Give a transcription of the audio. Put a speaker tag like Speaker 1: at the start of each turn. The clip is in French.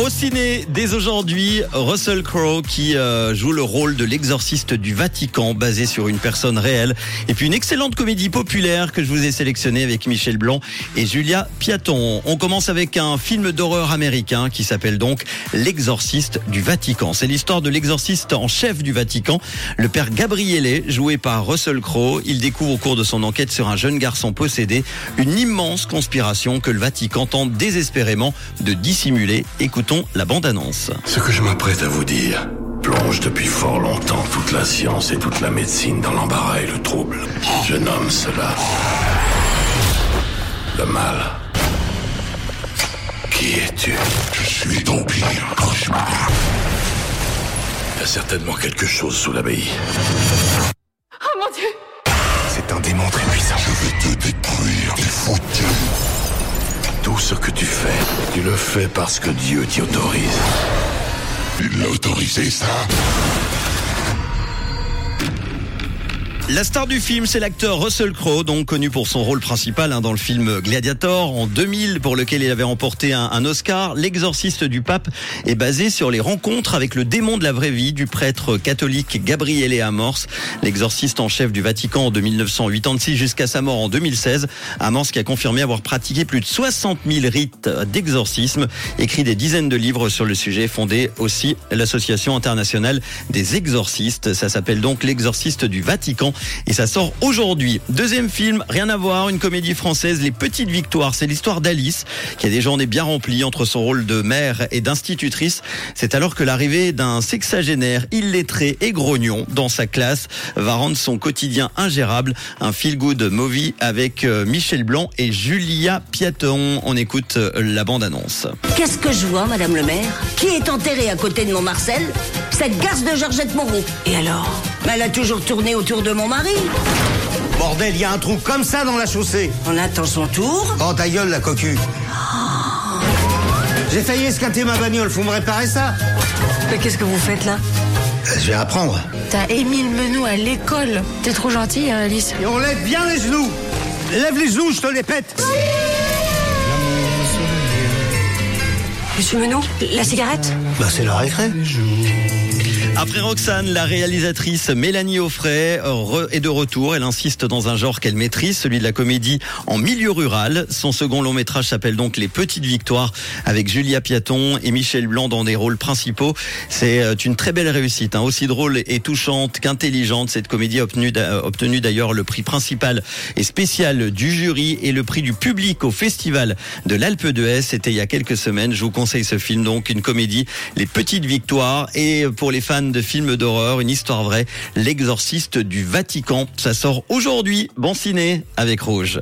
Speaker 1: Au ciné, dès aujourd'hui, Russell Crowe qui euh, joue le rôle de l'exorciste du Vatican, basé sur une personne réelle. Et puis une excellente comédie populaire que je vous ai sélectionnée avec Michel Blanc et Julia Piaton. On commence avec un film d'horreur américain qui s'appelle donc L'exorciste du Vatican. C'est l'histoire de l'exorciste en chef du Vatican, le père Gabriele, joué par Russell Crowe. Il découvre au cours de son enquête sur un jeune garçon possédé une immense conspiration que le Vatican tente désespérément de dissimuler. La bande-annonce.
Speaker 2: Ce que je m'apprête à vous dire plonge depuis fort longtemps toute la science et toute la médecine dans l'embarras et le trouble. Je nomme cela le mal. Qui es-tu? Je suis ton pire cauchemar. Il y a certainement quelque chose sous l'abbaye. Ce que tu fais, tu le fais parce que Dieu t'y autorise. Il l'a autorisé, ça?
Speaker 1: La star du film, c'est l'acteur Russell Crowe, donc connu pour son rôle principal hein, dans le film Gladiator en 2000, pour lequel il avait remporté un, Oscar. L'exorciste du pape est basé sur les rencontres avec le démon de la vraie vie du prêtre catholique Gabriele Amorce, l'exorciste en chef du Vatican de 1986 jusqu'à sa mort en 2016. Amorce qui a confirmé avoir pratiqué plus de 60 000 rites d'exorcisme, écrit des dizaines de livres sur le sujet, fondé aussi l'association internationale des exorcistes. Ça s'appelle donc l'exorciste du Vatican et ça sort aujourd'hui. Deuxième film, rien à voir, une comédie française, Les Petites Victoires. C'est l'histoire d'Alice qui a des journées bien remplies entre son rôle de mère et d'institutrice. C'est alors que l'arrivée d'un sexagénaire illettré et grognon dans sa classe va rendre son quotidien ingérable. Un feel-good movie avec euh, Michel Blanc et Julia Piaton. On écoute euh, la bande-annonce.
Speaker 3: Qu'est-ce que je vois, Madame le maire? Qui est enterré à côté de mon Marcel Cette garce de Georgette Moreau. Et alors? Elle a toujours tourné autour de mon mari.
Speaker 4: Bordel, il y a un trou comme ça dans la chaussée.
Speaker 3: On attend son tour.
Speaker 4: Oh ta gueule, la cocu. J'ai failli escater ma bagnole, faut me réparer ça
Speaker 5: Mais qu'est-ce que vous faites là
Speaker 4: Euh, Je vais apprendre.
Speaker 5: T'as Émile Menou à l'école. T'es trop gentille, hein, Alice.
Speaker 4: Et on lève bien les genoux. Lève les genoux, je te les pète.
Speaker 5: Monsieur Menou, la cigarette
Speaker 4: Bah c'est la récré.
Speaker 1: Après Roxane, la réalisatrice Mélanie Offray re- est de retour. Elle insiste dans un genre qu'elle maîtrise, celui de la comédie en milieu rural. Son second long métrage s'appelle donc Les Petites Victoires avec Julia Piaton et Michel Blanc dans des rôles principaux. C'est euh, une très belle réussite, hein. aussi drôle et touchante qu'intelligente. Cette comédie a euh, obtenu d'ailleurs le prix principal et spécial du jury et le prix du public au festival de l'Alpe d'Huez. C'était il y a quelques semaines. Je vous conseille ce film, donc une comédie, Les Petites Victoires. Et pour les fans de films d'horreur, une histoire vraie, L'exorciste du Vatican. Ça sort aujourd'hui. Bon ciné avec Rouge.